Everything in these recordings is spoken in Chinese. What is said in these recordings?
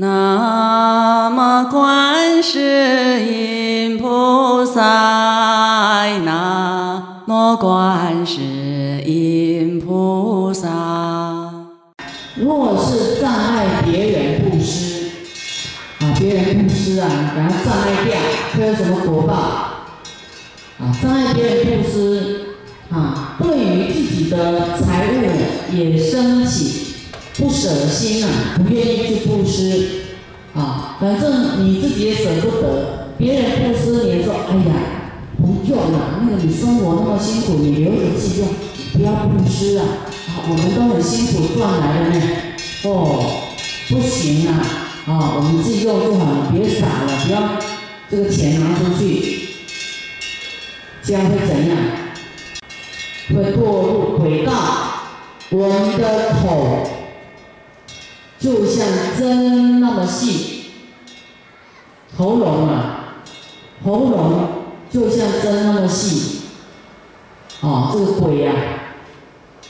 南无观世音菩萨，南无观世音菩萨。若是障碍别人布施，啊，别人布施啊，给他障碍掉，会有什么果报？啊，障碍别人布施，啊，对于自己的财物也生舍心啊，不愿意去布施，啊，反正你自己也舍不得，别人布施你说，哎呀，不用了，那个你生活那么辛苦，你留着自己用，不要布施啊。我们都很辛苦赚来的呢，哦，不行啊，啊，我们自己用就好了，别傻了，不要这个钱拿出去，这样会怎样？会堕入轨道。我们的口就像针那么细，喉咙啊，喉咙就像针那么细，哦，这个鬼呀。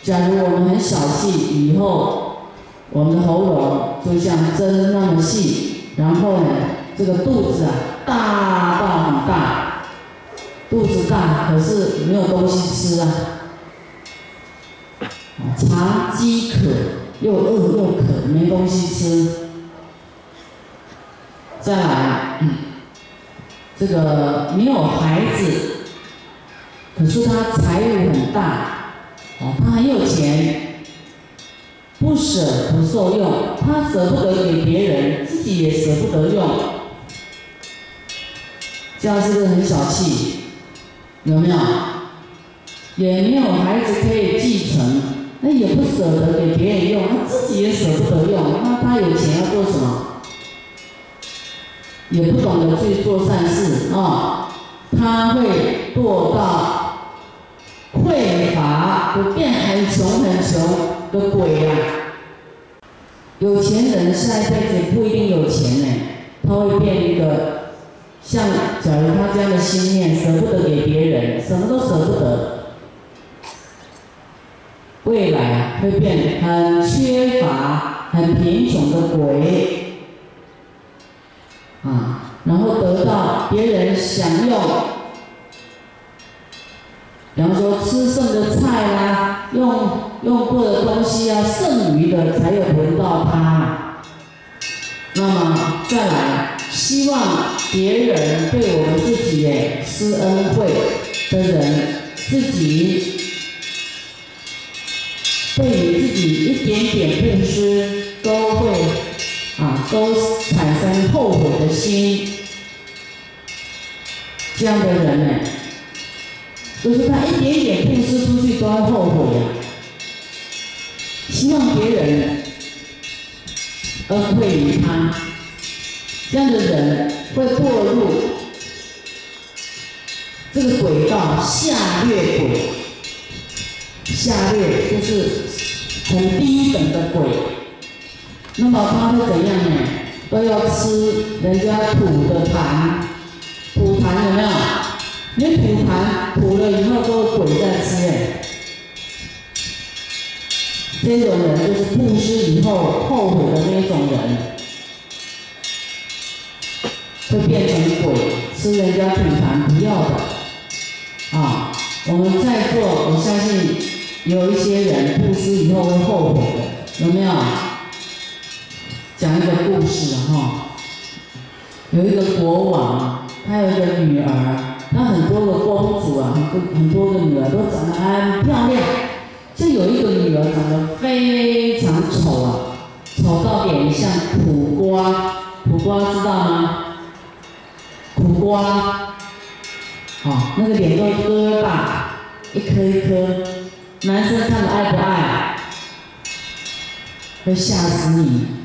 假如我们很小气，以后我们的喉咙就像针那么细，然后呢，这个肚子啊大到很大，肚子大可是没有东西吃啊，常饥渴，又饿又渴，没东西吃。再来，这个没有孩子，可是他财务很大。哦，他很有钱，不舍不受用，他舍不得给别人，自己也舍不得用，这样是不是很小气？有没有？也没有孩子可以继承，那也不舍得给别人用，他自己也舍不得用，那他有钱要做什么？也不懂得去做善事啊，他会堕到。匮乏，就变很穷很穷的鬼呀。有钱人下一辈子不一定有钱呢，他会变一个像，假如他这样的心念，舍不得给别人，什么都舍不得，未来会变很缺乏、很贫穷的鬼啊，然后得到别人享用。比方说吃剩的菜啦，用用过的东西啊，剩余的才有轮到他。那么再来，希望别人对我们自己施恩惠的人，自己都产生后悔的心。这样的人呢？就是他一点点布施出去都要后悔呀，希望别人恩惠于他，这样的人会堕入这个轨道下劣鬼，下劣就是很低等的鬼，那么他会怎样呢？都要吃人家土的痰，土痰有没有？你吐痰吐了以后都是鬼在吃哎，这种人就是布施以后后悔的那种人，会变成鬼吃人家吐痰不要的啊！我们在座，我相信有一些人布施以后会后悔的，有没有？讲一个故事哈，有一个国王，他有一个女儿。那很多个公主啊，很多很多个女儿都长得很漂亮，就有一个女儿长得非常丑啊，丑到脸像苦瓜，苦瓜知道吗？苦瓜，好，那个脸都疙瘩，一颗一颗，男生看了爱不爱？会吓死你。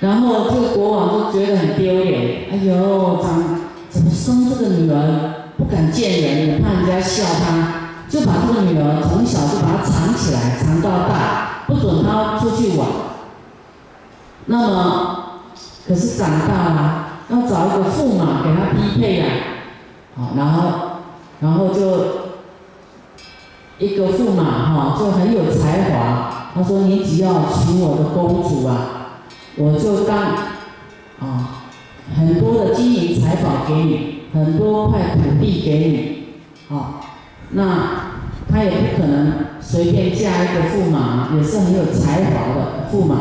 然后这个国王就觉得很丢脸，哎呦，长。怎么生这个女儿不敢见人，怕人家笑他，就把这个女儿从小就把她藏起来，藏到大，不准她出去玩。那么，可是长大了，要找一个驸马给她匹配呀，好，然后，然后就一个驸马哈，就很有才华。他说：“你只要娶我的公主啊，我就当啊很多的金银财宝给你，很多块土地给你，啊，那他也不可能随便嫁一个驸马，也是很有才华的驸马。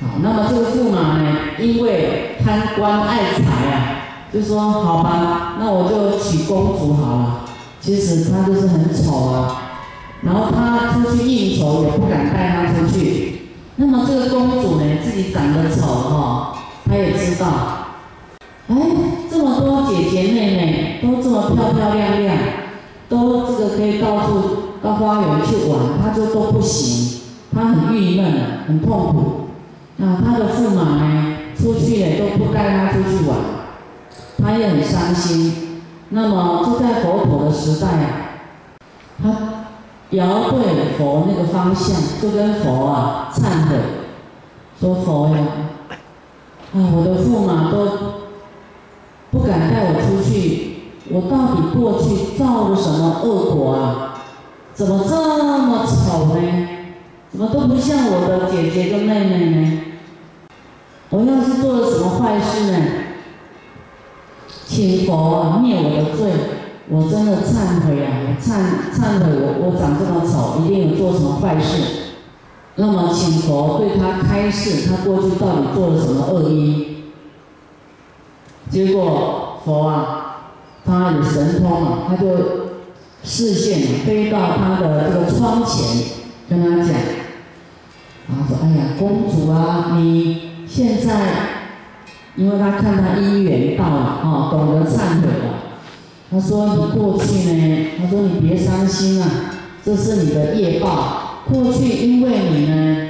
好，那么这个驸马呢，因为贪官爱财啊，就说好吧，那我就娶公主好了。其实他就是很丑啊，然后他出去应酬也不敢带她出去。那么这个公主呢，自己长得丑哈，她也知道。哎，这么多姐姐妹妹都这么漂漂亮亮，都这个可以到处到花园去玩，她就都不行，她很郁闷，很痛苦。那她的驸马呢，出去呢都不带她出去玩，她也很伤心。那么就在佛陀的时代啊，他遥对佛那个方向，就跟佛啊忏悔，说佛呀，啊我的驸马都不敢带我出去，我到底过去造了什么恶果啊？怎么这么丑呢？怎么都不像我的姐姐跟妹妹呢？我要是做了什么坏事呢？请佛灭我的罪，我真的忏悔啊！忏忏悔，我我长这么丑，一定有做什么坏事。那么请佛对他开示，他过去到底做了什么恶因？结果佛啊，他有神通啊，他就视线飞到他的这个窗前，跟他讲，他说：“哎呀，公主啊，你。”现在，因为他看他姻缘到了，啊，懂得忏悔了。他说：“你过去呢？他说你别伤心啊，这是你的业报。过去因为你呢，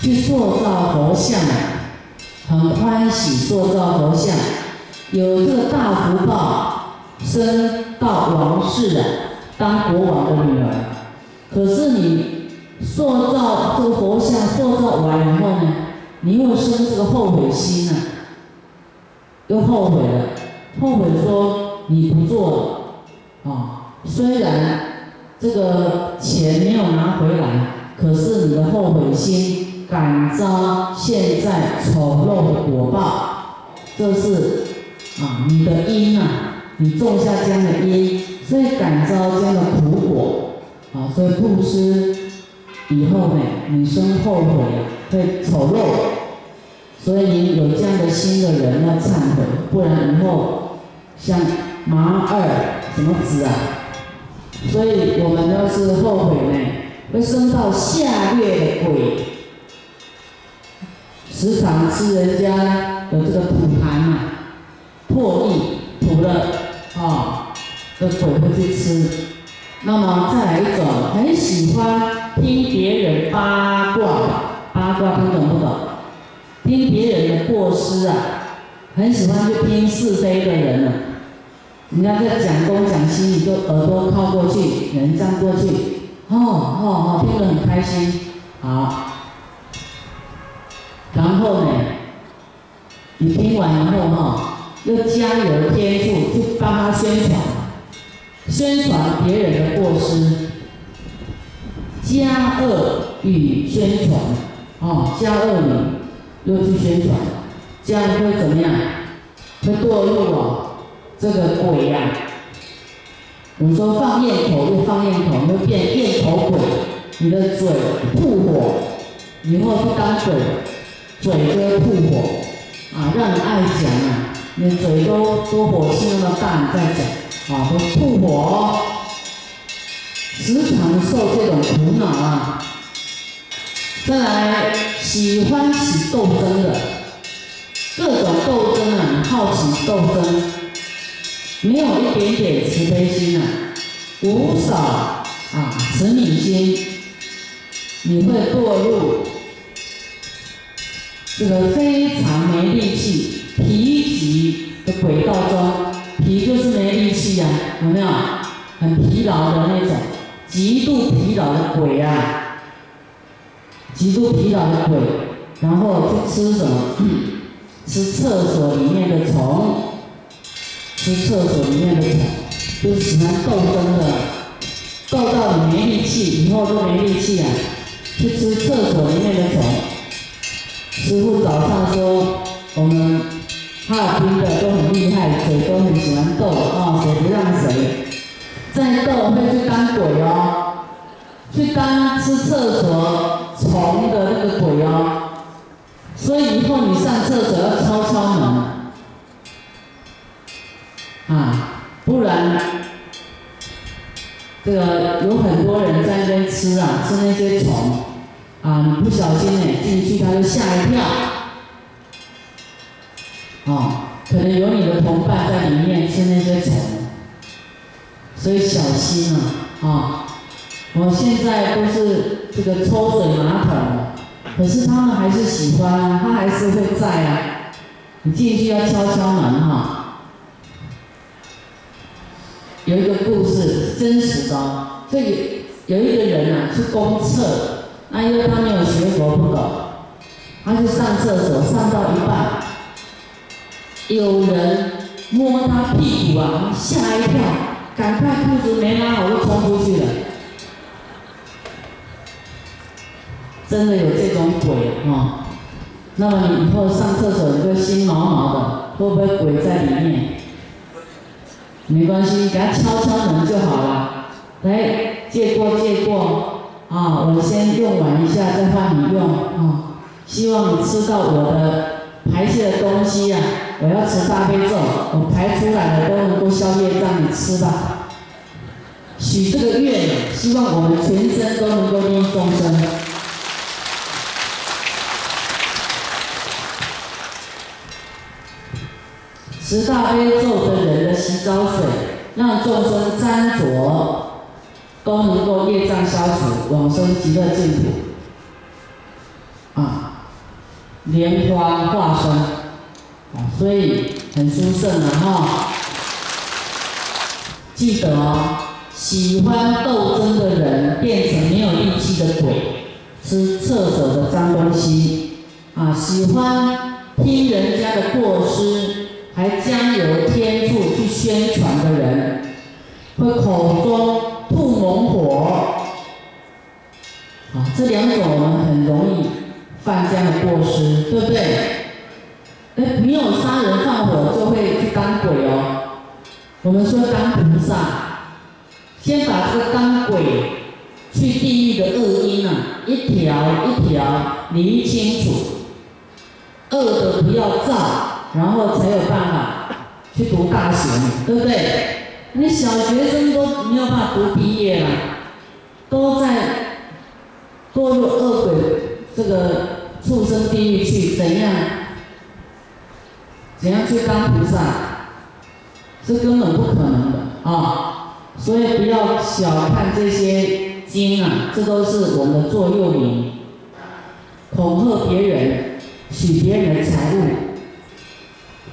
去塑造佛像，很欢喜塑造佛像，有这个大福报，升到王室的，当国王的女儿。可是你塑造这个佛像，塑造完以后呢？”你又生这个后悔心啊，又后悔了，后悔说你不做了，啊，虽然这个钱没有拿回来，可是你的后悔心感召现在丑陋的果报，这是啊你的因啊，你种下这样的因，所以感召这样的苦果，啊，所以布施以后呢，你生后悔会丑陋。所以你有这样的心的人要忏悔，不然以后像马二什么子啊？所以我们要是后悔呢，会升到下劣的鬼，时常吃人家的这个土盘啊，破地土了啊，的鬼会去吃。那么再来一种，很喜欢听别人八卦，八卦听懂不懂？听别人的过失啊，很喜欢去听是非的人呢。人家在讲东讲西，你就耳朵靠过去，人站过去，哦哦哦，听得很开心。好，然后呢，你听完以后哈，又加油添醋去帮他宣传，宣传别人的过失，加恶语宣传，哦，加恶语。又去宣传，这样会怎么样？会堕入哦，这个鬼呀！我说放焰头又放焰头，会变焰头鬼。你的嘴吐火，以后不当鬼，嘴都吐火啊！让人爱讲啊，你嘴都都火气那么大，你再讲啊，都吐火，时常受这种苦恼啊！再来，喜欢起斗争的，各种斗争啊，好奇斗争，没有一点点慈悲心啊，无少啊慈悯心，你会堕入这个非常没力气、疲极的轨道中。疲就是没力气呀，有没有？很疲劳的那种，极度疲劳的鬼啊。极度疲劳的鬼，然后去吃什么？吃厕所里面的虫，吃厕所里面的虫，就喜欢斗争的，斗到你没力气，以后都没力气啊，去吃厕所里面的虫。师傅早上说，我们哈尔滨的都很厉害，嘴都很喜欢斗啊，谁不让谁。再斗会去当鬼哦，去当吃厕所虫的那个鬼哦。所以以后你上厕所要敲敲门，啊，不然这个有很多人在那边吃啊，吃那些虫，啊，你不小心呢进去他就吓一跳，哦，可能有你的同伴在里面吃那些虫，所以小心啊，啊，我现在都是这个抽水马桶。可是他们还是喜欢啊，他还是会在啊。你进去要敲敲门哈。真实的。这有一个人啊，去公厕，那因为他没有学佛不懂，他去上厕所，上到一半，有人摸他屁股啊，吓一跳，赶快裤子没拉好就冲出去了。真的有这种鬼哈，那么你以后上厕所你就心毛毛的，会不会鬼在里面？没关系，给他敲敲门就好了。来，借过借过，啊，我先用完一下再换你用啊。希望你吃到我的排泄的东西呀，我要吃大悲咒，我排出来的都能够消业让你吃吧。许这个愿，希望我们全身都能够利益众生。十大悲咒的人的洗澡水，让众生沾着，都能够业障消除，往生极乐净土。啊，莲花化身，啊，所以很殊胜的哈。记得哦，喜欢斗争的人变成没有力气的鬼，吃厕所的脏东西，啊，喜欢听人家的过失。还将有天赋去宣传的人，会口中吐猛火，啊，这两种我们很容易犯这样的过失，对不对？哎，没有杀人放火就会去当鬼哦。我们说当菩萨，先把这个当鬼去地狱的恶因啊，一条一条理清楚，恶的不要造。然后才有办法去读大学，对不对？你小学生都没有办法读毕业了，都在堕入恶鬼这个畜生地狱去，怎样？怎样去当菩萨？这根本不可能的啊！所以不要小看这些经啊，这都是我们的座右铭，恐吓别人，取别人的财物。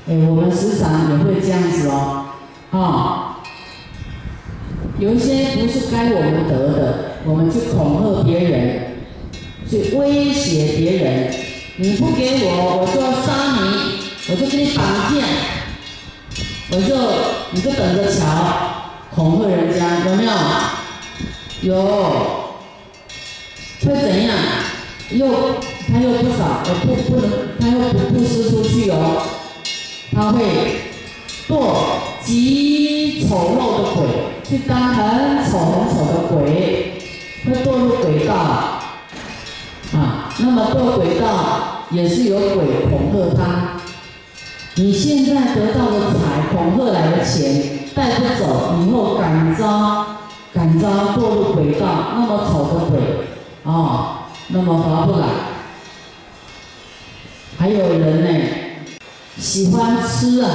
哎，我们时常也会这样子哦，啊，有一些不是该我们得的，我们去恐吓别人，去威胁别人，你不给我，我就要杀你，我就给你绑架，我就你就等着瞧，恐吓人家有没有？有，会怎样？又他又不少，我不不能，他会堕极丑陋的鬼，去当很丑很丑的鬼，会堕入鬼道，啊，那么堕鬼道也是有鬼恐吓他。你现在得到的财，恐吓来的钱带不走，以后感召感召堕入鬼道，那么丑的鬼，啊，那么划不来。还有人呢。喜欢吃啊，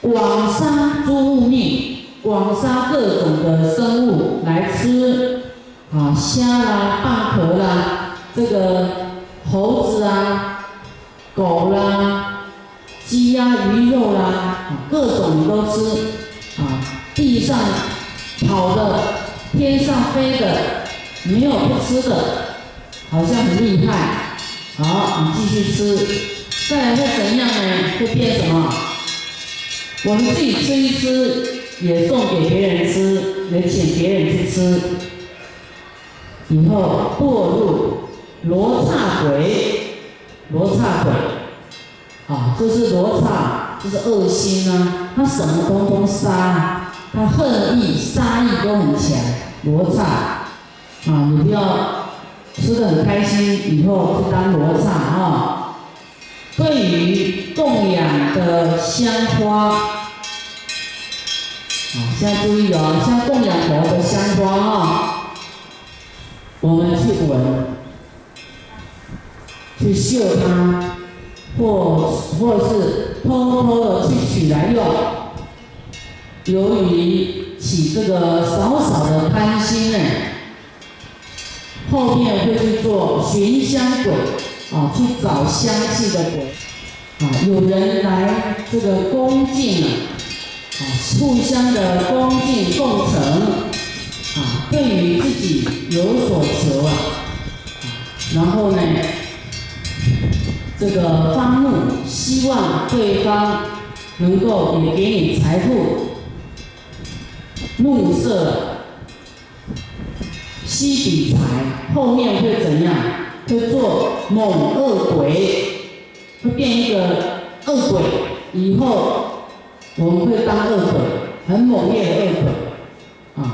广杀诸物命，广杀各种的生物来吃，啊虾啦、蚌壳啦，这个猴子啊、狗啦、鸡鸭鱼肉啦，各种都吃，啊地上跑的、天上飞的，没有不吃的，好像很厉害。好，你继续吃。再来会怎样呢？会变什么？我们自己吃一吃，也送给别人吃，也请别人去吃。以后堕入罗刹鬼，罗刹鬼，啊，就是罗刹，就是恶心啊，他什么通通杀，他恨意、杀意都很强，罗刹，啊，你不要吃的很开心，以后去当罗刹啊。对于供养的香花，啊，现在注意哦，像供养佛的香花啊，我们去闻。去嗅它，或或是偷偷的去取来用。由于起这个少少的贪心呢，后面会去做寻香鬼啊，去找相信的鬼啊。有人来这个恭敬啊，啊，互相的恭敬奉承啊，对于自己有所求啊，然后呢？这个发怒，希望对方能够也给你财富，怒色，吸比财，后面会怎样？会做猛恶鬼，会变一个恶鬼，以后我们会当恶鬼，很猛烈的恶鬼，啊！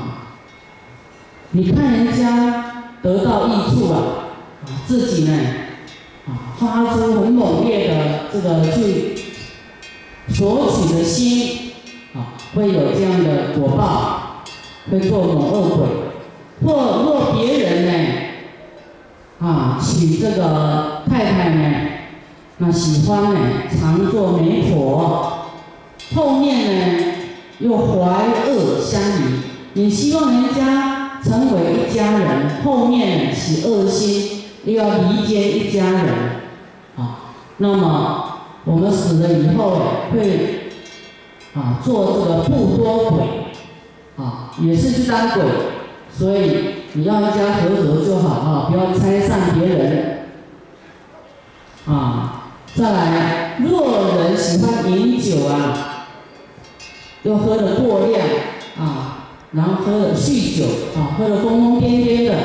你看人家得到益处了，啊，自己呢？啊，发出很猛烈的这个去索取的心，啊，会有这样的果报，会做猛恶鬼。或若别人呢，啊，娶这个太太呢，那喜欢呢，常做媒婆，后面呢又怀恶相离，你希望人家成为一家人，后面起恶心。又要离间一家人，啊，那么我们死了以后会啊做这个不多鬼，啊，也是去当鬼，所以你要一家和和就好啊，不要拆散别人，啊，再来，若人喜欢饮酒啊，又喝的过量啊，然后喝的酗酒啊，喝的疯疯癫癫的。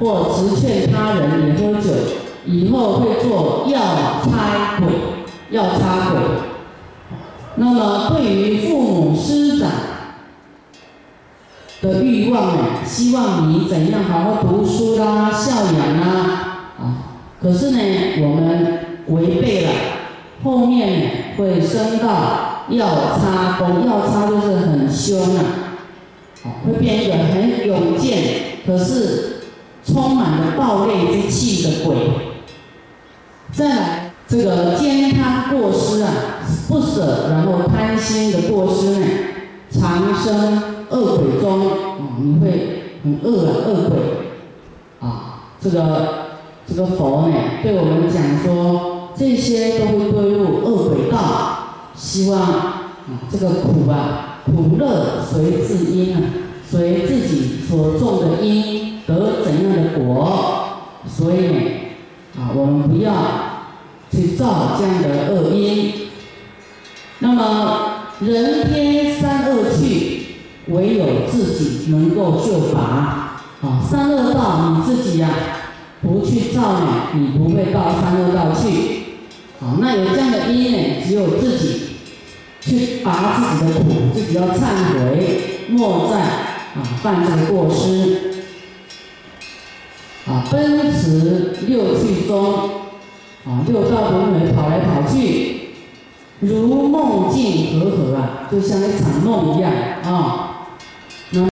或直劝他人也喝酒，以后会做要差鬼，要差鬼。那么对于父母师长的欲望呢，希望你怎样好好读书啦、孝养啦，啊，可是呢，我们违背了，后面会升到要差功，药差就是很凶啊，会变一个很勇健，可是。充满了暴戾之气的鬼，再来这个奸贪过失啊，不舍然后贪心的过失呢，长生恶鬼中，啊，你会很恶啊，恶鬼，啊，这个这个佛呢，对我们讲说，这些都会归入恶鬼道，希望啊，这个苦啊，苦乐随自因啊，随自己所种的因。得怎样的果？所以呢，啊，我们不要去造这样的恶因。那么人天，唯有自己能够救拔。啊，三恶道你自己呀，不去造呢，你不会到三恶道去。啊，那有这样的因呢，只有自己去拔自己的苦，自己要忏悔，莫再啊犯这个过失。啊，奔驰六趣中，啊，六道轮回跑来跑去，如梦境和合啊，就像一场梦一样啊。